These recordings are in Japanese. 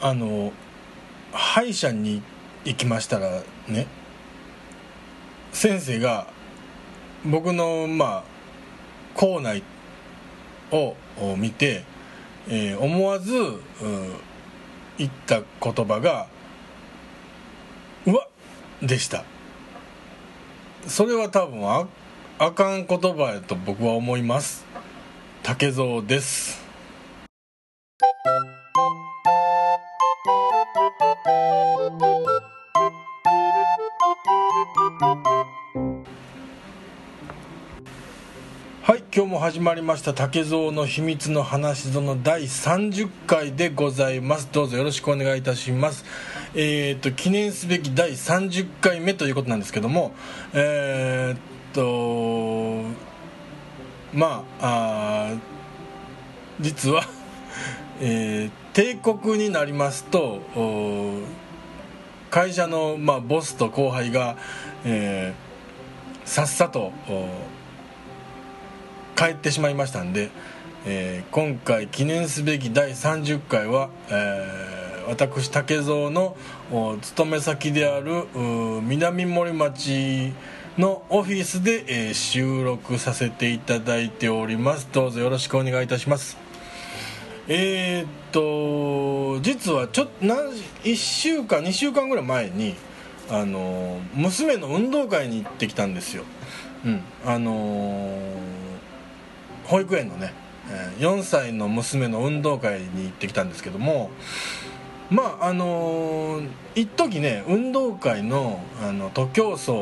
あの歯医者に行きましたらね先生が僕のまあ口内を見て、えー、思わず、言った言葉が「うわっ!」でしたそれは多分ああかん言葉やと僕は思います竹蔵です始まりました竹蔵の秘密の話ぞの第30回でございます。どうぞよろしくお願いいたします。えー、っと記念すべき第30回目ということなんですけどもえー、っとまああ実は えー、帝国になりますと会社の、まあ、ボスと後輩が、えー、さっさと帰ってしまいましたんで、えー、今回記念すべき第30回は、えー、私竹蔵の勤め先である南森町のオフィスで、えー、収録させていただいております。どうぞよろしくお願いいたします。えー、っと実はちょっと1週間2週間ぐらい前にあの娘の運動会に行ってきたんですよ、うん、あの保育園のね4歳の娘の運動会に行ってきたんですけどもまああの一時ね運動会のあの徒競走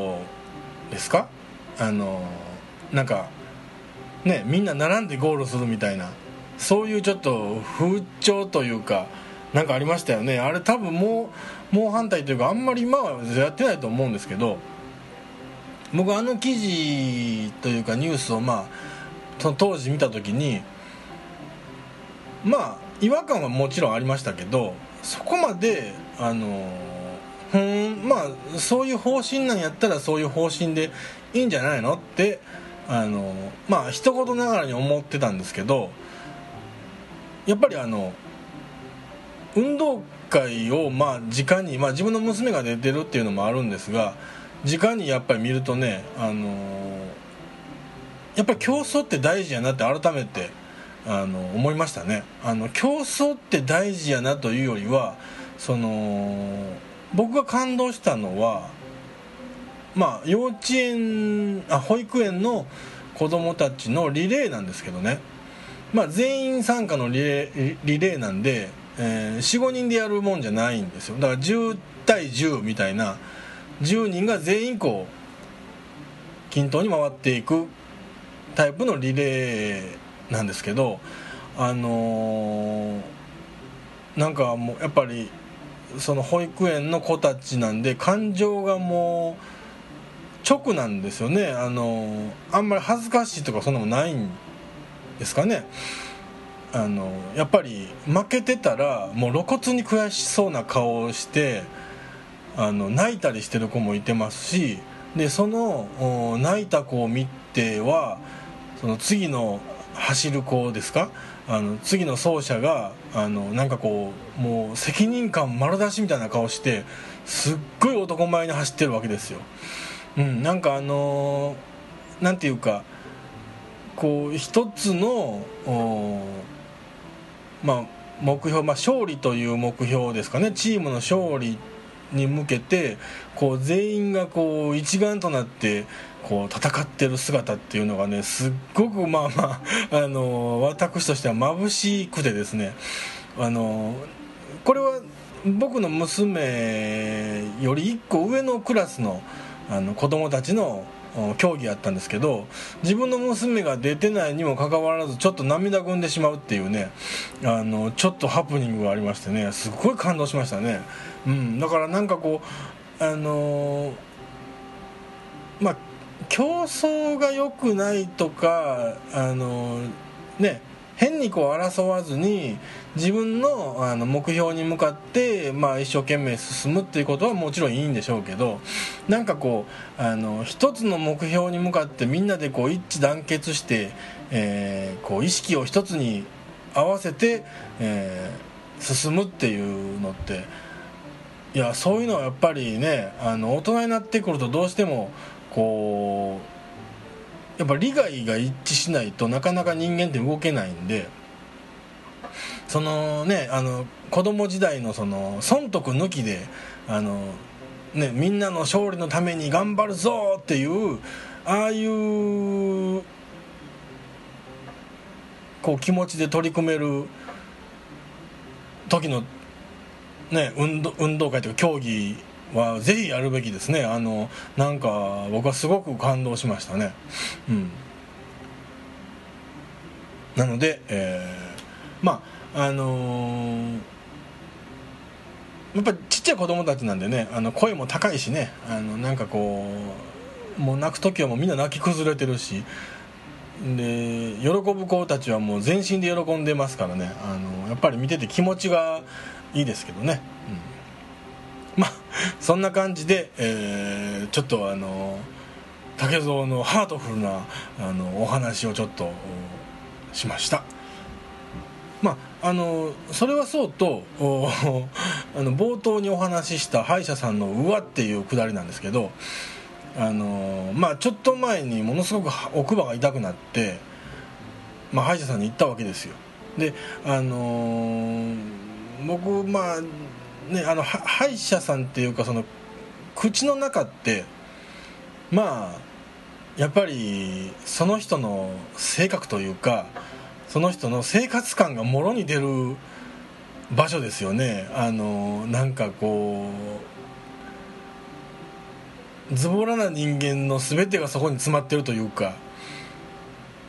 ですか？あのなんかねみんな並んでゴールするみたいなそういうちょっと風潮というかなんかありましたよね。あれ多分もうもう反対というかあんまり今はやってないと思うんですけど僕あの記事というかニュースをまあその当時見た時にまあ違和感はもちろんありましたけどそこまであのうんまあそういう方針なんやったらそういう方針でいいんじゃないのってあのまあ一言ながらに思ってたんですけどやっぱりあの運動会をまあ直に、まあ、自分の娘が出てるっていうのもあるんですが直にやっぱり見るとねあのやっぱり競争って大事やなって改めてあの思いましたね。あの競争って大事やなというよりはその僕が感動したのはまあ幼稚園あ保育園の子供たちのリレーなんですけどね。まあ、全員参加のリレーリレーなんで、えー、45人でやるもんじゃないんですよ。だから10対10みたいな10人が全員こう均等に回っていくタイプのリレーなんですけどあのー、なんかもうやっぱりその保育園の子たちなんで感情がもう直なんですよね。あのー、あんまり恥ずかしいとかそんなもないんですかね。あのやっぱり負けてたらもう露骨に悔しそうな顔をしてあの泣いたりしてる子もいてますしでその泣いた子を見てはその次の走る子ですか？あの次の走者があのなんかこうもう責任感丸出しみたいな顔してすっごい男前に走ってるわけですよ。うん、なんかあのー、なんていうかこう一つのまあ、目標、まあ、勝利という目標ですかねチームの勝利に向けてこう全員がこう一丸となってこう戦ってる姿っていうのがねすっごくまあまあ、あの私としては眩しくてですね。あのこれは僕の娘より1個上のクラスのあの子供たちの競技やったんですけど自分の娘が出てないにもかかわらずちょっと涙ぐんでしまうっていうねあのちょっとハプニングがありましてねすごい感動しましたね、うん、だからなんかこうあのまあ競争が良くないとかあのね変にこう争わずに自分のあの目標に向かって、まあ、一生懸命進むっていうことはもちろんいいんでしょうけどなんかこうあの一つの目標に向かってみんなでこう一致団結して、えー、こう意識を一つに合わせて、え進むっていうのっていやそういうのはやっぱりねあの大人になってくるとどうしてもこうやっぱ利害が一致しないとなかなか人間って動けないんでそのねあの子供時代のその損得抜きであの、ね、みんなの勝利のために頑張るぞっていうああいうこう気持ちで取り組める時の、ね、運動運動会というか競技はぜひやるべきですね。あのなんか僕はすごく感動しましたね。うん。なので、えー、まああのー、やっぱちっちゃい子供たちなんでねあの声も高いしねあのなんかこうもう泣く時はもうみんな泣き崩れてるしで喜ぶ子たちはもう全身で喜んでますからね。あのやっぱり見てて気持ちがいいですけどね、うん、まあそんな感じで、えー、ちょっとあの竹蔵のハートフルなあのお話をちょっとしました。まああのそれはそうとあの冒頭にお話しした歯医者さんの「うわ」っていうくだりなんですけどあのまあちょっと前にものすごく奥歯が痛くなって、まあ、歯医者さんに行ったわけですよ。であの僕まあねあの歯医者さんっていうかその口の中ってまあやっぱりその人の性格というかその人の生活感がもろに出る場所ですよね。あのなんかこうズボラな人間の全てがそこに詰まってるというか。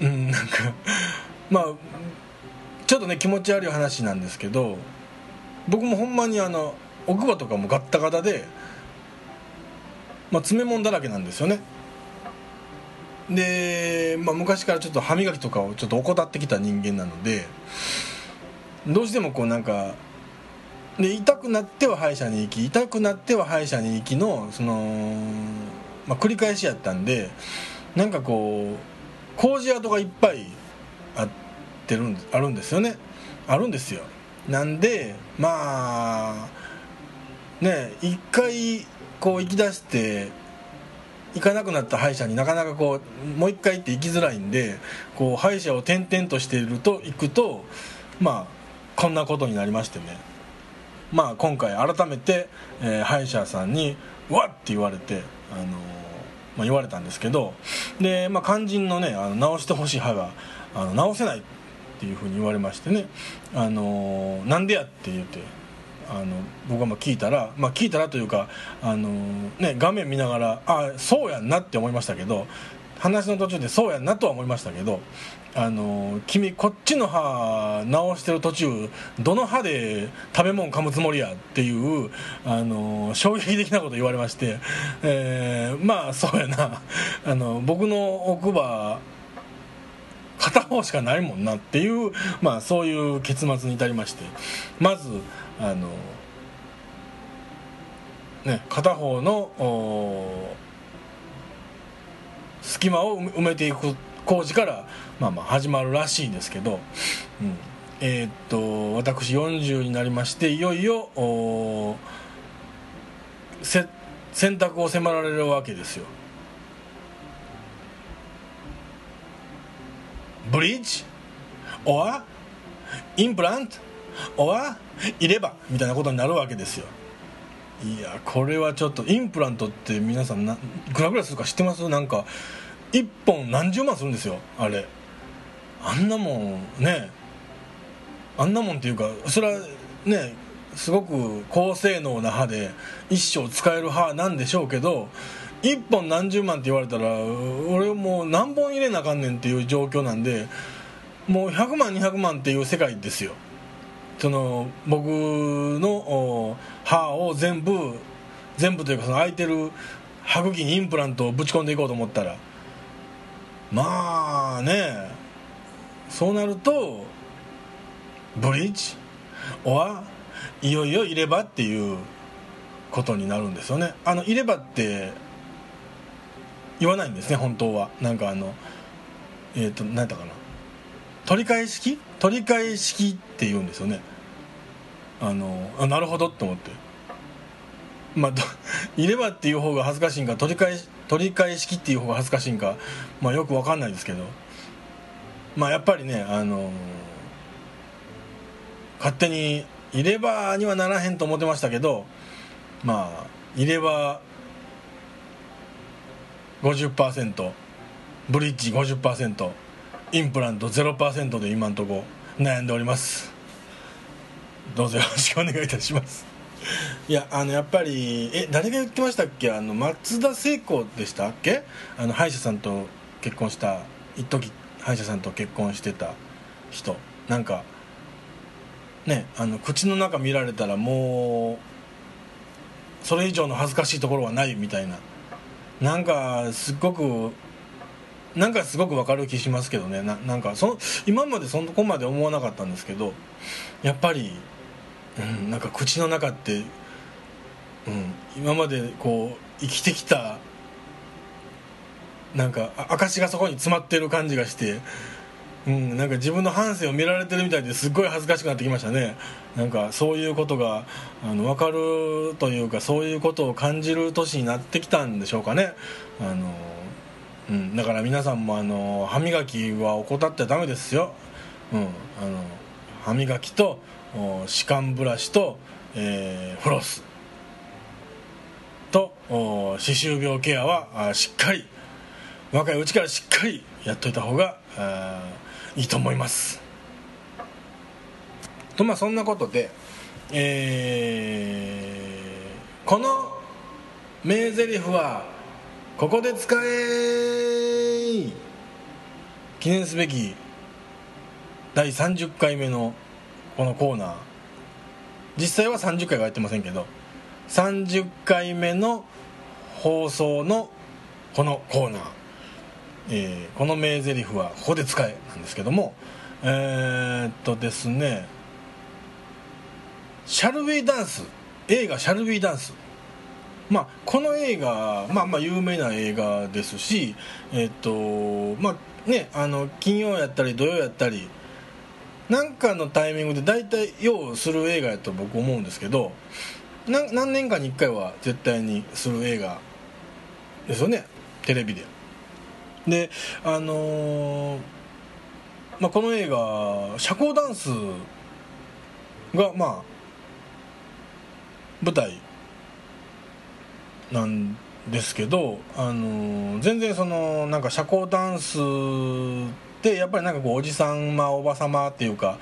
うんなんかまあちょっとね気持ち悪い話なんですけど僕もほんまにあの奥歯とかもガッタガタで、まあ、詰め物だらけなんですよね。で、まあ、昔からちょっと歯磨きとかをちょっと怠ってきた人間なのでどうしてもこうなんかで痛くなっては歯医者に行き痛くなっては歯医者に行きのその、まあ、繰り返しやったんでなんかこう工事跡がいっぱいあってるんあるんですよね。あるんですよ。なんでまあね一回こう行き出して行かなくなった歯医者になかなかこうもう一回って行きづらいんでこう歯医者を転々としていると行くとまあこんなことになりましてねまあ、今回改めて、えー、歯医者さんに「わっ!」って言われて、あのー、まあ、言われたんですけどで、まあ、肝心のねあの直してほしい歯があの直せないっていうふうに言われましてね「あの、なんでや?」って言ってあの僕はまあ聞いたら、まあ、聞いたらというか、あのね、画面見ながらあそうやんなって思いましたけど話の途中でそうやんなとは思いましたけどあの君こっちの歯直してる途中どの歯で食べ物噛むつもりやっていうあの衝撃的なこと言われまして、えー、まあそうやなあの僕の奥歯片方しかないもんなっていう、まあ、そういう結末に至りまして。まずあの、ね、片方の隙間を埋めていく工事からまあまあ始まるらしいんですけど、うん、えー、っと私40になりましていよいよ選択を迫られるわけですよ。ブリッジ？オアインプラントオア入れ歯みたいなことになるわけですよ。いやこれはちょっとインプラントって皆さんないくらぐらいするか知ってます？なんか1本何十万するんですよあれ。あんなもんね。あんなもんっていうかそれはねすごく高性能な歯で一生使える歯なんでしょうけど1本何十万って言われたら俺もう何本入れなあかんねんっていう状況なんでもう100万200万っていう世界ですよ。その僕の歯を全部全部というかその空いてる歯茎にインプラントをぶち込んでいこうと思ったらまあねそうなるとブリッジはいよいよ入れ歯っていうことになるんですよね。あの入れ歯って言わないんですね本当は。なんかあのえっ、ー、と何やったかな。取り替え式取り替え式って言うんですよね。あのあなるほどって思って。まあ入 れ歯っていう方が恥ずかしいんか取り返し取り返しきっていう方が恥ずかしいんか、まあ、よく分かんないですけど。まあやっぱりねあの勝手に入れ歯にはならへんと思ってましたけどまあ入れ歯50%ブリッジ50%インプラント0%で今んとこ悩んでおります。どうぞよろしくお願いいたします。いやあのやっぱりえ誰が言ってましたっけ？あの松田聖子でしたっけ？あの歯医者さんと結婚した一時歯医者さんと結婚してた人。なんかねあの口の中見られたらもうそれ以上の恥ずかしいところはないみたいな。なんかすっごくなんかすごくわかる気しますけどね。ななんかその今までそこまで思わなかったんですけどやっぱり、うん、なんか口の中って、うん、今までこう生きてきたなんか証がそこに詰まってる感じがして、うん、なんか自分の半生を見られてるみたいですっごい恥ずかしくなってきましたね。なんかそういうことがあの分かるというかそういうことを感じる年になってきたんでしょうかね。あのうん、だから皆さんもあの歯磨きは怠ってダメですよ、うん、あの歯磨きと歯間ブラシと、えー、フロスと歯周病ケアはしっかり若いうちからしっかりやっといた方がいいと思います。とまあそんなことでえー、この名台詞はここで使え記念すべき第30回目のこのコーナー。実際は30回はやってませんけど30回目の放送のこのコーナー、えー、この名台詞はここで使えなんですけどもえー、っとですね「シャルウィーダンス」映画「シャルウィーダンス」まあ、この映画、まあ、まあ有名な映画ですし、えっとまあね、あの金曜やったり土曜やったりなんかのタイミングで大体ようする映画やと僕思うんですけど何年かに1回は絶対にする映画ですよねテレビで。であのー、まあ、この映画社交ダンスがまあ舞台なんですけど、あの全然そのなんか社交ダンスってやっぱりなんかこうおじさんまあおばさまっていうか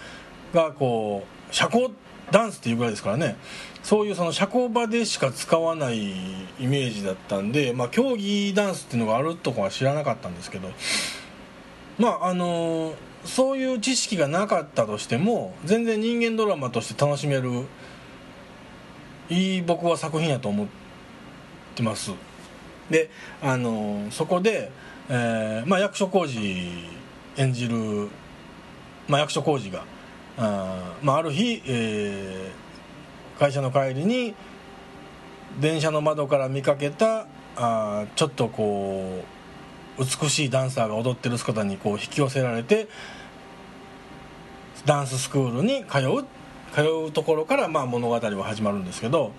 がこう社交ってダンスっていうぐらいですからね。そういうその社交場でしか使わないイメージだったんで、まあ、競技ダンスっていうのがあるとかは知らなかったんですけど。まああのそういう知識がなかったとしても全然人間ドラマとして楽しめるいい僕は作品やと思ってます。であのそこで、えーまあ、役所広司演じる、まあ、役所広司があ,、まあ、ある日、えー、会社の帰りに電車の窓から見かけたあちょっとこう美しいダンサーが踊ってる姿にこう引き寄せられてダンススクールに通う通うところからまあ物語は始まるんですけど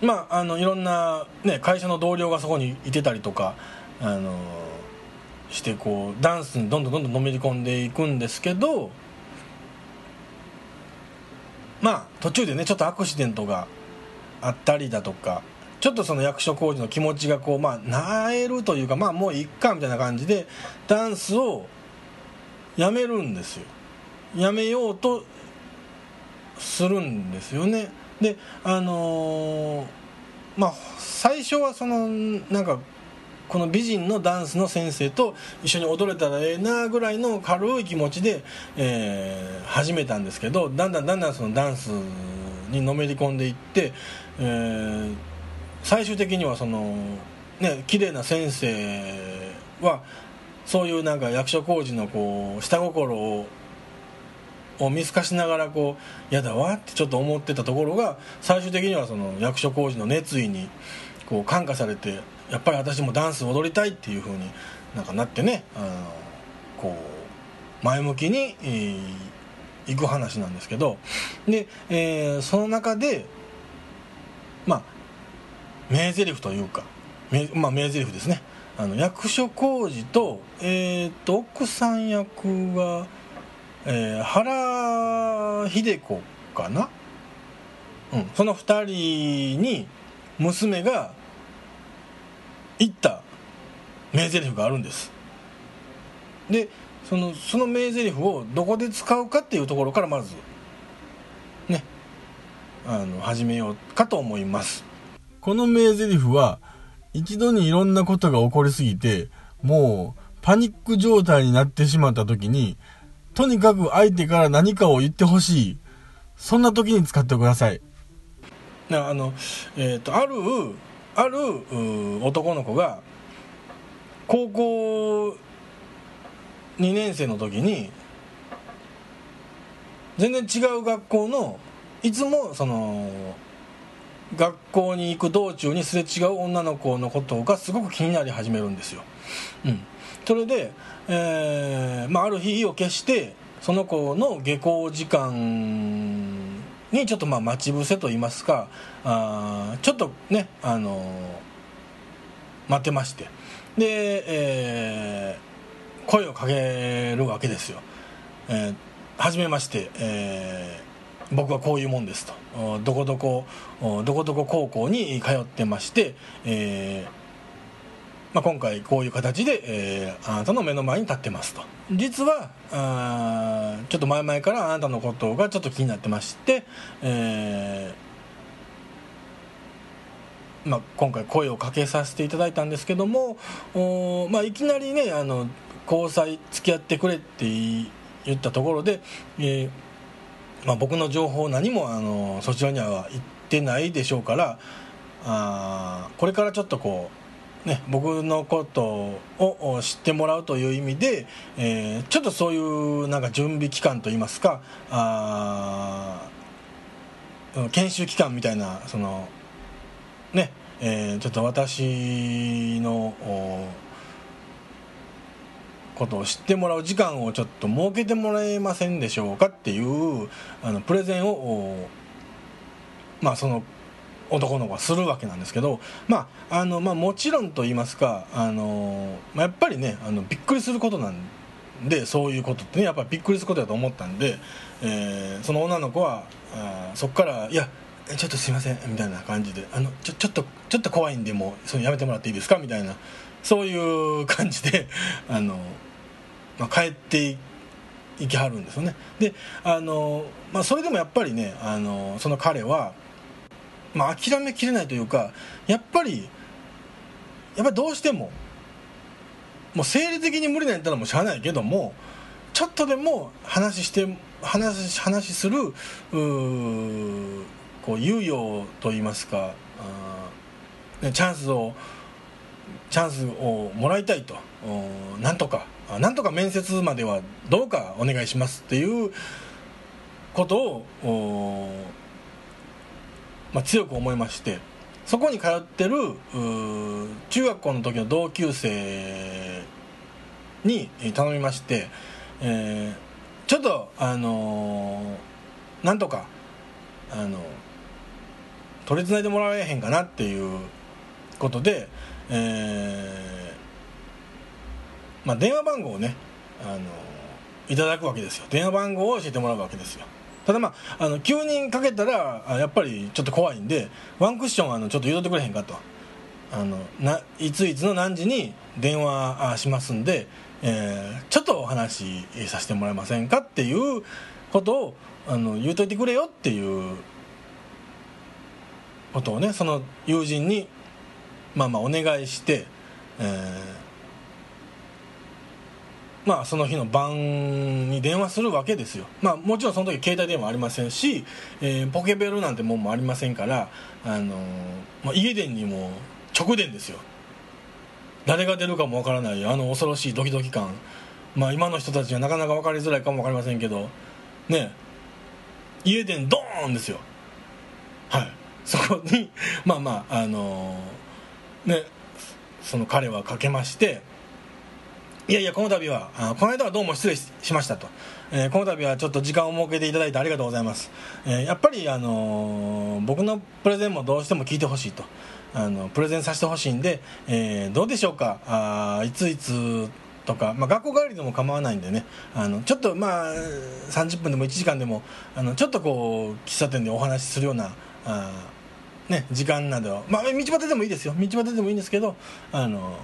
まああのいろんな、ね、会社の同僚がそこにいてたりとかあのしてこうダンスにどんどんどんどんのめり込んでいくんですけどまあ途中でねちょっとアクシデントがあったりだとかちょっとその役所工事の気持ちがこうまあなえるというかまあもういっかみたいな感じでダンスをやめるんですよ。やめようとするんですよね。であのー、まあ最初はそのなんかこの美人のダンスの先生と一緒に踊れたらええなぐらいの軽い気持ちで、えー、始めたんですけどだんだんだんだんそのダンスにのめり込んでいって、えー、最終的にはそのね綺麗な先生はそういうなんか役所工事のこう下心をを見透かしながらこう嫌だわってちょっと思ってたところが最終的にはその役所工事の熱意にこう感化されてやっぱり私もダンス踊りたいっていう風になんかなってねあのこう前向きに、えー、いく話なんですけどで、えーその中でまあ名台詞というか名,、まあ、名台詞ですね。あの役所広司と,、えー、と奥さん役が、えー原秀子かな、うん、その2人に娘が言った名台詞があるんです。でそのその名台詞をどこで使うかっていうところからまずねあの始めようかと思います。この名台詞は一度にいろんなことが起こりすぎてもうパニック状態になってしまった時にとにかく相手から何かを言ってほしい。そんな時に使ってください。なあの、えー、とあるある男の子が高校2年生の時に全然違う学校のいつもその学校に行く道中にすれ違う女の子のことがすごく気になり始めるんですよ。うん、それで、えーまあ、ある日意を決してその子の下校時間にちょっとまあ待ち伏せと言いますかあちょっとね、あのー待ってましてで、えー声をかけるわけですよ。えーはじめまして、えー僕はこういうもんですとどこどこどこどこ高校に通ってまして、えーまあ、今回こういう形で、えーあなたの目の前に立ってますと。実はあちょっと前々からあなたのことがちょっと気になってまして、えーまあ、今回声をかけさせていただいたんですけどもおまあ、いきなりねあの交際付き合ってくれって言ったところで、えーまあ、僕の情報何もあのそちらには言ってないでしょうからあこれからちょっとこう、ね、僕のことを知ってもらうという意味で、えーちょっとそういうなんか準備期間といいますかあ研修期間みたいなそのねえーちょっと私のことを知ってもらう時間をちょっと設けてもらえませんでしょうかっていうあのプレゼンをまあその男の子はするわけなんですけど、まああのまあ、もちろんと言いますかあの、まあ、やっぱりねあのびっくりすることなんでそういうことってねやっぱりびっくりすることだと思ったんで、えーその女の子はあそこから「いやちょっとすいません」みたいな感じで「あのちょちょっとちょっと怖いんでもうそれやめてもらっていいですか?」みたいなそういう感じで あの、まあ、帰っていきはるんですよねであの、まあ、それでもやっぱりねあのその彼は、まあ、諦めきれないというかやっぱりやっぱりどうしてももう生理的に無理なんやったらもうしゃあないけどもちょっとでも話して話話するうこう猶予といいますかあねチャンスをチャンスをもらいたいとなんとかなんとか面接まではどうかお願いしますっていうことをまあ、強く思いましてそこに通ってる中学校の時の同級生に頼みまして、えーちょっとあのーなんとかあの取りつないでもらえへんかなっていうことで、えーまあ、電話番号をね、あのいただくわけですよ。電話番号を教えてもらうわけですよ。ただまああの9人かけたらやっぱりちょっと怖いんでワンクッションあのちょっと言うとってくれへんかと。あのないついつの何時に電話しますんで、えーちょっとお話しさせてもらえませんかっていうことをあの言うといてくれよっていうことをねその友人にまあまあお願いして、えーまあその日の晩に電話するわけですよ。まあもちろんその時携帯電話ありませんし、えーポケベルなんてもんもありませんから、あのーまあ、家電にも直電ですよ。誰が出るかもわからないあの恐ろしいドキドキ感。まあ今の人たちはなかなか分かりづらいかもわかりませんけどね。家電ドーンですよ。はい。そこに まあまああのーね。その彼はかけましていやいやこの度はあこの間はどうも失礼しましたと、えー、この度はちょっと時間を設けていただいてありがとうございます、えー、やっぱり、あのー、僕のプレゼンもどうしても聞いてほしいと。あのプレゼンさせてほしいんで、え、どうでしょうか？あいついつとか、まあ、学校帰りでも構わないんでね。あのちょっとまあ30分でも1時間でもあのちょっとこう喫茶店でお話しするようなあ、ね、時間など、まあ、道端でもいいですよ。道端でもいいんですけどあの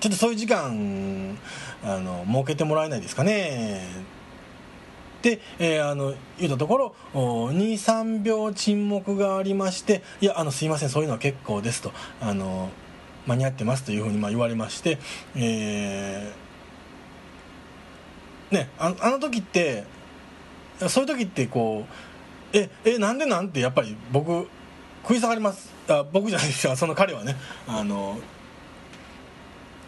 ちょっとそういう時間あの設けてもらえないですかね。で、えー、あの言ったところ23秒沈黙がありまして「いやあのすいませんそういうのは結構です」とあの間に合ってますというふうにまあ言われまして、えー、ねああの時ってそういう時ってこう「ええなんでなん?」てやっぱり僕食い下がります。あ僕じゃないですよ。その彼はねあの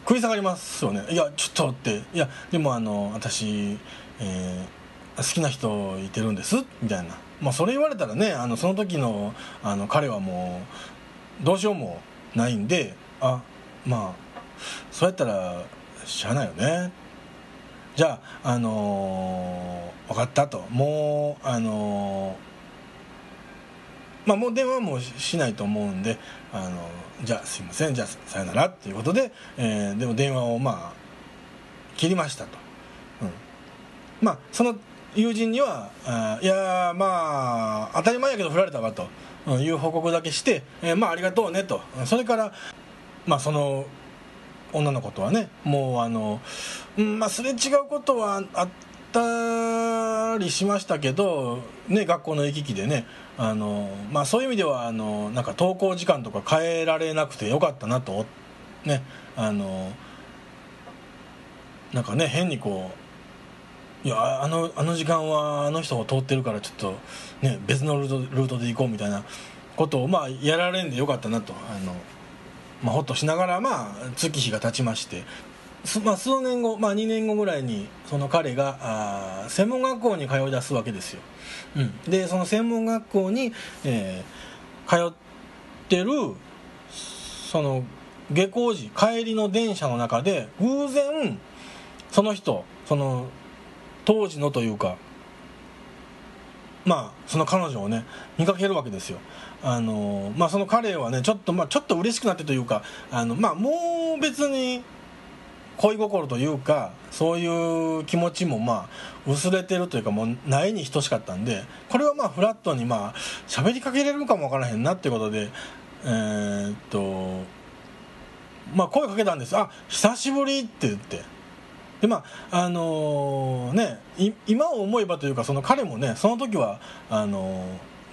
食い下がりますよね。いやちょっとって。いやでもあの私、えー好きな人いてるんですみたいな、まあ、それ言われたらねあのその時のあの彼はもうどうしようもないんであまあそうやったらしゃあないよね。じゃああのー、分かったと。もうあのー、まあもう電話もしないと思うんであの、じゃあすいませんじゃあさよならっていうことで、えー、でも電話をまあ切りましたと、うん、まあその友人には「いやまあ当たり前やけど振られたわ」という報告だけして「えー、まあありがとうね」と。それからまあその女の子とはねもうあの、うんまあ、すれ違うことはあったりしましたけど、ね、学校の行き来でねあの、まあ、そういう意味ではあのなんか登校時間とか変えられなくてよかったなとねあのなんかね変にこういやあのあの時間はあの人が通ってるからちょっと、ね、別のルートルートで行こうみたいなことを、まあ、やられんでよかったなとあの、まあ、ほっとしながら、まあ、月日が経ちましてまあ、数年後、まあ、2年後ぐらいにその彼があ専門学校に通い出すわけですよ、うん、でその専門学校に、えー、通ってるその下校時帰りの電車の中で偶然その人その当時のというかまあその彼女をね見かけるわけですよ。あのまあその彼はねちょっとまあちょっと嬉しくなってというかあのまあもう別に恋心というかそういう気持ちもまあ薄れてるというかもうないに等しかったんでこれはまあフラットにまあ喋りかけれるかもわからへんなっていうことでえー、っとまあ声かけたんです。あ久しぶりって言って。でまああのー、ね今を思えばというかその彼もねその時はあのー、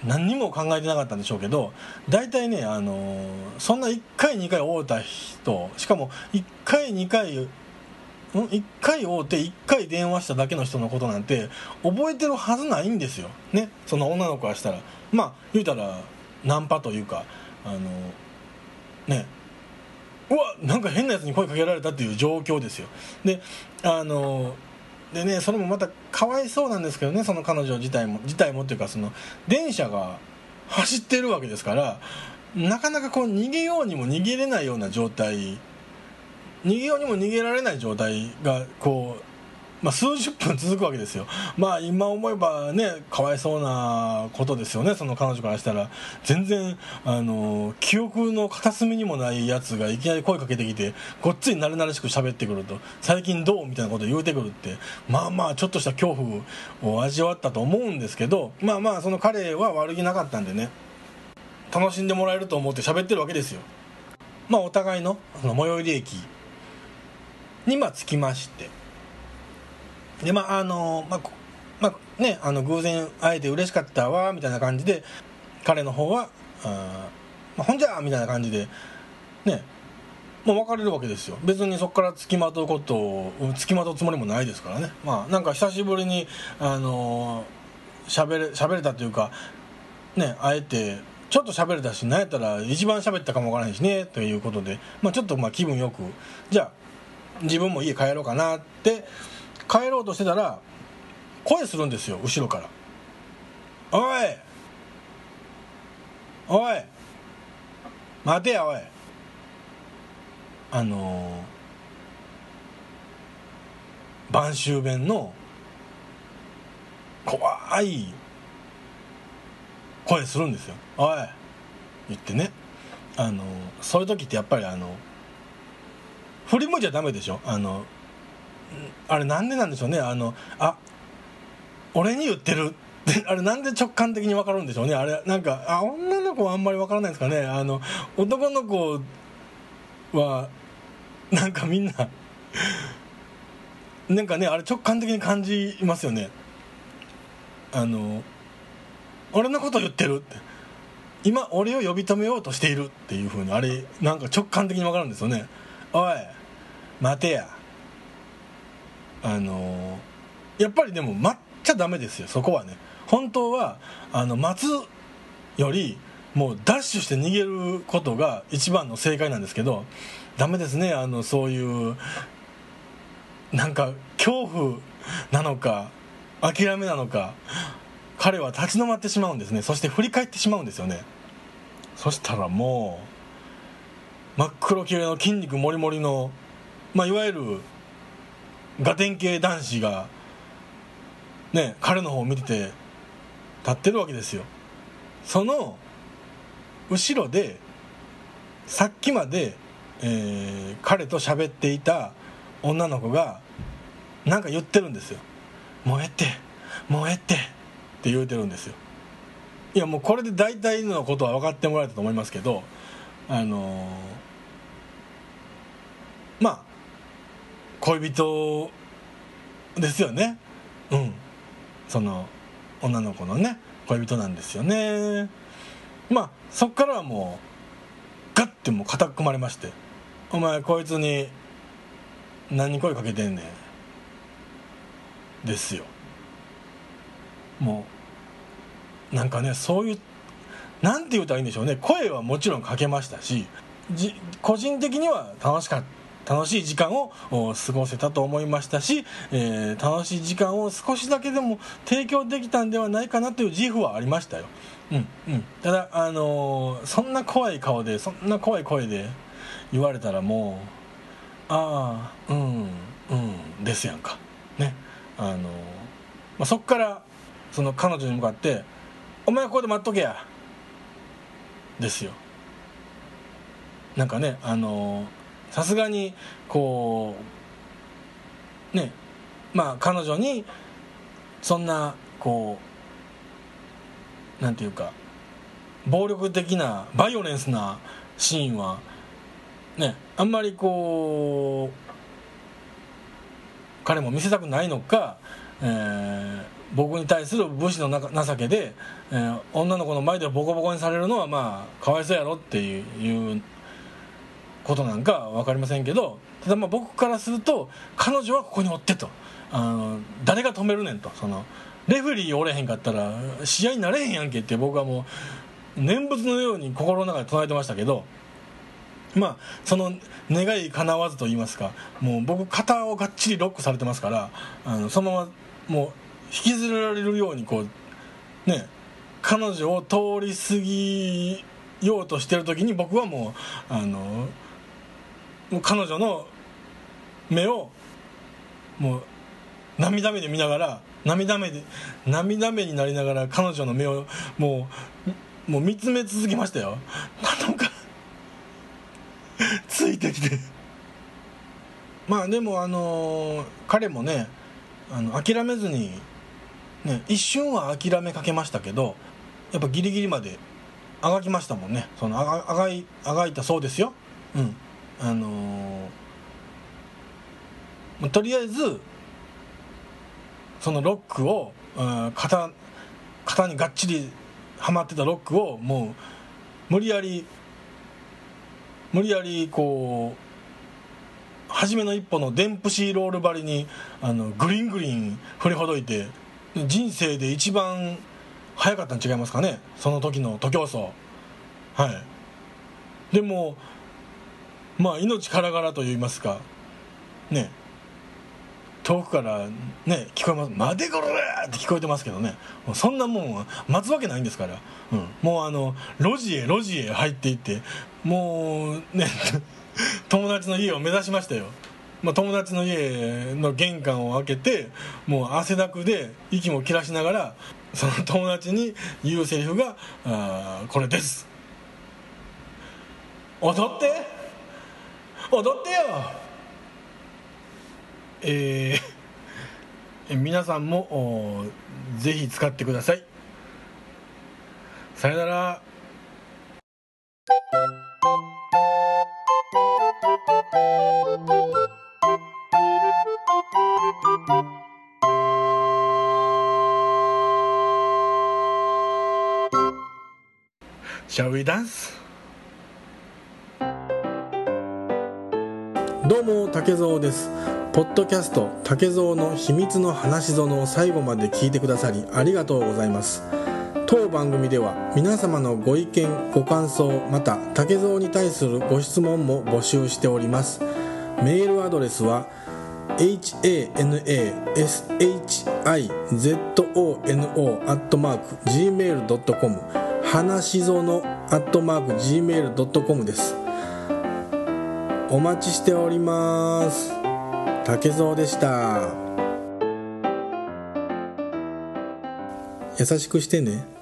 何にも考えてなかったんでしょうけど大体ね、あの、そんな1回2回会うた人しかも1回2回1回会うて1回電話しただけの人のことなんて覚えてるはずないんですよ。ね。その女の子からしたら。まあ言うたらナンパというかあのね。うわなんか変なやつに声かけられたっていう状況ですよ。であのでねそれもまたかわいそうなんですけどねその彼女自体も自体もっていうかその電車が走ってるわけですからなかなかこう逃げようにも逃げれないような状態逃げようにも逃げられない状態がこうまあ、数十分続くわけですよ、まあ、今思えばねかわいそうなことですよね。その彼女からしたら。全然あの記憶の片隅にもないやつがいきなり声かけてきてごっつい慣れ慣れしく喋ってくると。最近どうみたいなこと言うてくるって。まあまあちょっとした恐怖を味わったと思うんですけど。まあまあその彼は悪気なかったんでね。楽しんでもらえると思って喋ってるわけですよ。まあお互いのその最寄り駅にま着きまして。でまああのまあまあねあの偶然会えて嬉しかったわみたいな感じで彼の方はあ、まあ、ほんじゃみたいな感じでねまあ、別れるわけですよ。別にそこから付きまとうことを付きまとうつもりもないですからね。まあなんか久しぶりにあの喋れ喋れたというかね会えてちょっと喋れたし何やったら一番喋ったかもわからへんしねということで、まあ、ちょっとまあ気分よくじゃあ自分も家帰ろうかなって帰ろうとしてたら声するんですよ後ろから「おい！おい！待てやおい」あの晩秋弁の怖い声するんですよ「おい!」言ってね。あのそういう時ってやっぱりあの振り向いちゃダメでしょ？あのあれなんでなんでしょうね。あのあ俺に言ってる。っ てあれなんで直感的に分かるんでしょうね。あれなんかあ女の子はあんまり分からないですかね。あの男の子はなんかみんななんかねあれ直感的に感じますよね。あの俺のこと言ってるって。今俺を呼び止めようとしているっていうふうにあれなんか直感的に分かるんですよね。おい待てや。あのやっぱりでも待っちゃダメですよそこはね。本当はあの待つよりもうダッシュして逃げることが一番の正解なんですけどダメですねあのそういうなんか恐怖なのか諦めなのか彼は立ち止まってしまうんですね。そして振り返ってしまうんですよね。そしたらもう真っ黒系の筋肉もりもりの、まあ、いわゆるガテン系男子がね彼の方を見てて立ってるわけですよ。その後ろでさっきまで、えー、彼と喋っていた女の子が何か言ってるんですよ「もうえてもうえて」って言うてるんですよ。いやもうこれで大体のことは分かってもらえたと思いますけどあのー、まあ恋人ですよね。うん。その女の子のね恋人なんですよね。まあそっからはもうガッてもう固くまれまして「お前こいつに何声かけてんねん」ですよ。もうなんかねそういうなんて言うたらいいんでしょうね。声はもちろんかけましたし個人的には楽しかった。楽しい時間を過ごせたと思いましたし、えー、楽しい時間を少しだけでも提供できたんではないかなという自負はありましたよ、うんうん、ただ、あのー、そんな怖い顔でそんな怖い声で言われたらもうああうんうんですやんか。ね。あのー、まあ、そっからその彼女に向かって「お前はここで待っとけや」ですよ。なんかねあのーさすがにこうねまあ彼女にそんなこうなんていうか暴力的なバイオレンスなシーンはねあんまりこう彼も見せたくないのか、えー、僕に対する武士の情けで、えー、女の子の前でボコボコにされるのはまあかわいそうやろっていうことなんか分かりませんけどただまあ僕からすると彼女はここにおってと。あの誰が止めるねんと。そのレフェリーおれへんかったら試合になれへんやんけって僕はもう念仏のように心の中で唱えてましたけどまあその願い叶わずと言いますかもう僕肩をがっちりロックされてますからあのそのままもう引きずられるようにこうね彼女を通り過ぎようとしてる時に僕はもうあのもう彼女の目をもう涙目で見ながら涙目で涙目になりながら彼女の目をもうもう見つめ続けましたよ。頼むかついてきて。まあでもあのー、彼もねあの諦めずに、ね、一瞬は諦めかけましたけどやっぱギリギリまであがきましたもんね。そのあがあがいあがいたそうですよ。うん。あのー、とりあえずそのロックを、うん、肩肩にがっちりはまってたロックをもう無理やり無理やりこう初めの一歩のデンプシーロール張りにあのグリングリン振りほどいて人生で一番早かったん違いますかね？その時の徒競走。はい。でも まあ命からがらといいますか。ね。遠くからね聞こえます「待てこれ!」って聞こえてますけどね。そんなもん待つわけないんですから、うん、もうあの路地へ路地へ入っていってもうね 友達の家を目指しましたよ。まあ、友達の家の玄関を開けてもう汗だくで息も切らしながらその友達に言うセリフがあこれです。踊って。踊ってよ。えー、皆さんもぜひ使ってください。さよなら。シャウィダンスどうも竹蔵です。ポッドキャスト竹蔵の秘密の話ぞの最後まで聞いてくださりありがとうございます。当番組では皆様のご意見ご感想また竹蔵に対するご質問も募集しております。メールアドレスは hanashizono.gmail.com 話ぞの .gmail.com です。お待ちしております。竹蔵でした。優しくしてね。